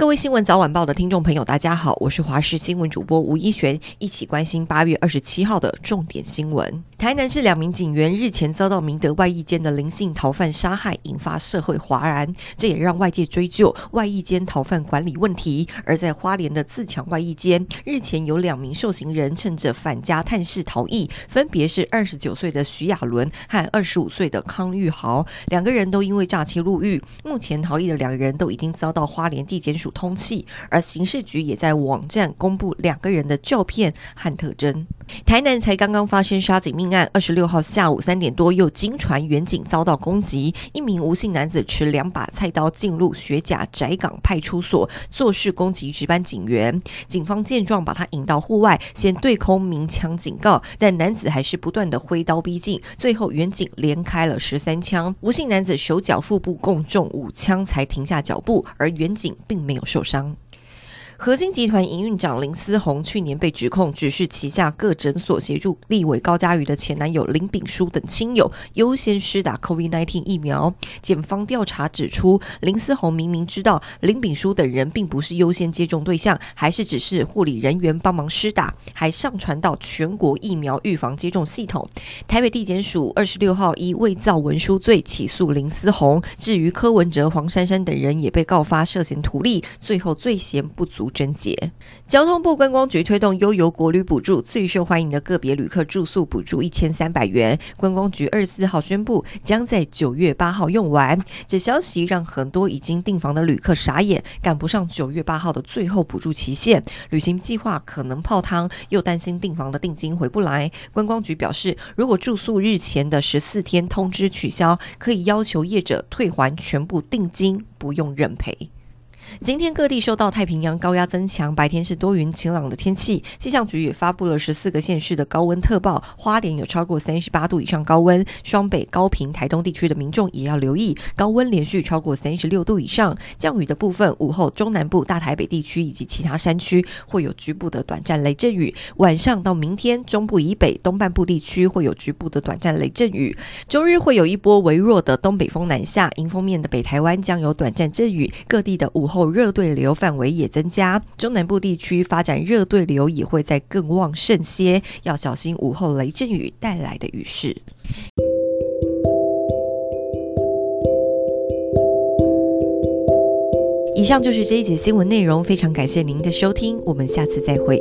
各位新闻早晚报的听众朋友，大家好，我是华视新闻主播吴一璇，一起关心八月二十七号的重点新闻。台南市两名警员日前遭到明德外役间的灵性逃犯杀害，引发社会哗然，这也让外界追究外役间逃犯管理问题。而在花莲的自强外役间，日前有两名受刑人趁着返家探视逃逸，分别是二十九岁的徐亚伦和二十五岁的康玉豪，两个人都因为诈欺入狱。目前逃逸的两人都已经遭到花莲地检署通气，而刑事局也在网站公布两个人的照片和特征。台南才刚刚发生杀警命案，二十六号下午三点多，又惊传远警遭到攻击，一名吴姓男子持两把菜刀进入学甲窄港派出所，作势攻击值班警员。警方见状，把他引到户外，先对空鸣枪警告，但男子还是不断的挥刀逼近，最后远警连开了十三枪，吴姓男子手脚腹部共中五枪才停下脚步，而远警并没有受伤。和兴集团营运长林思宏去年被指控指示旗下各诊所协助立委高嘉瑜的前男友林炳书等亲友优先施打 COVID-19 疫苗。检方调查指出，林思宏明明知道林炳书等人并不是优先接种对象，还是指示护理人员帮忙施打，还上传到全国疫苗预防接种系统。台北地检署二十六号以伪造文书罪起诉林思宏。至于柯文哲、黄珊珊等人也被告发涉嫌图利，最后罪嫌不足。侦结。交通部观光局推动悠游国旅补助，最受欢迎的个别旅客住宿补助一千三百元。观光局二十四号宣布，将在九月八号用完。这消息让很多已经订房的旅客傻眼，赶不上九月八号的最后补助期限，旅行计划可能泡汤，又担心订房的定金回不来。观光局表示，如果住宿日前的十四天通知取消，可以要求业者退还全部定金，不用认赔。今天各地受到太平洋高压增强，白天是多云晴朗的天气。气象局也发布了十四个县市的高温特报，花莲有超过三十八度以上高温，双北、高屏、台东地区的民众也要留意高温连续超过三十六度以上。降雨的部分，午后中南部、大台北地区以及其他山区会有局部的短暂雷阵雨。晚上到明天，中部以北、东半部地区会有局部的短暂雷阵雨。周日会有一波微弱的东北风南下，迎风面的北台湾将有短暂阵雨。各地的午后后。热对流范围也增加，中南部地区发展热对流也会在更旺盛些，要小心午后雷阵雨带来的雨势。以上就是这一节新闻内容，非常感谢您的收听，我们下次再会。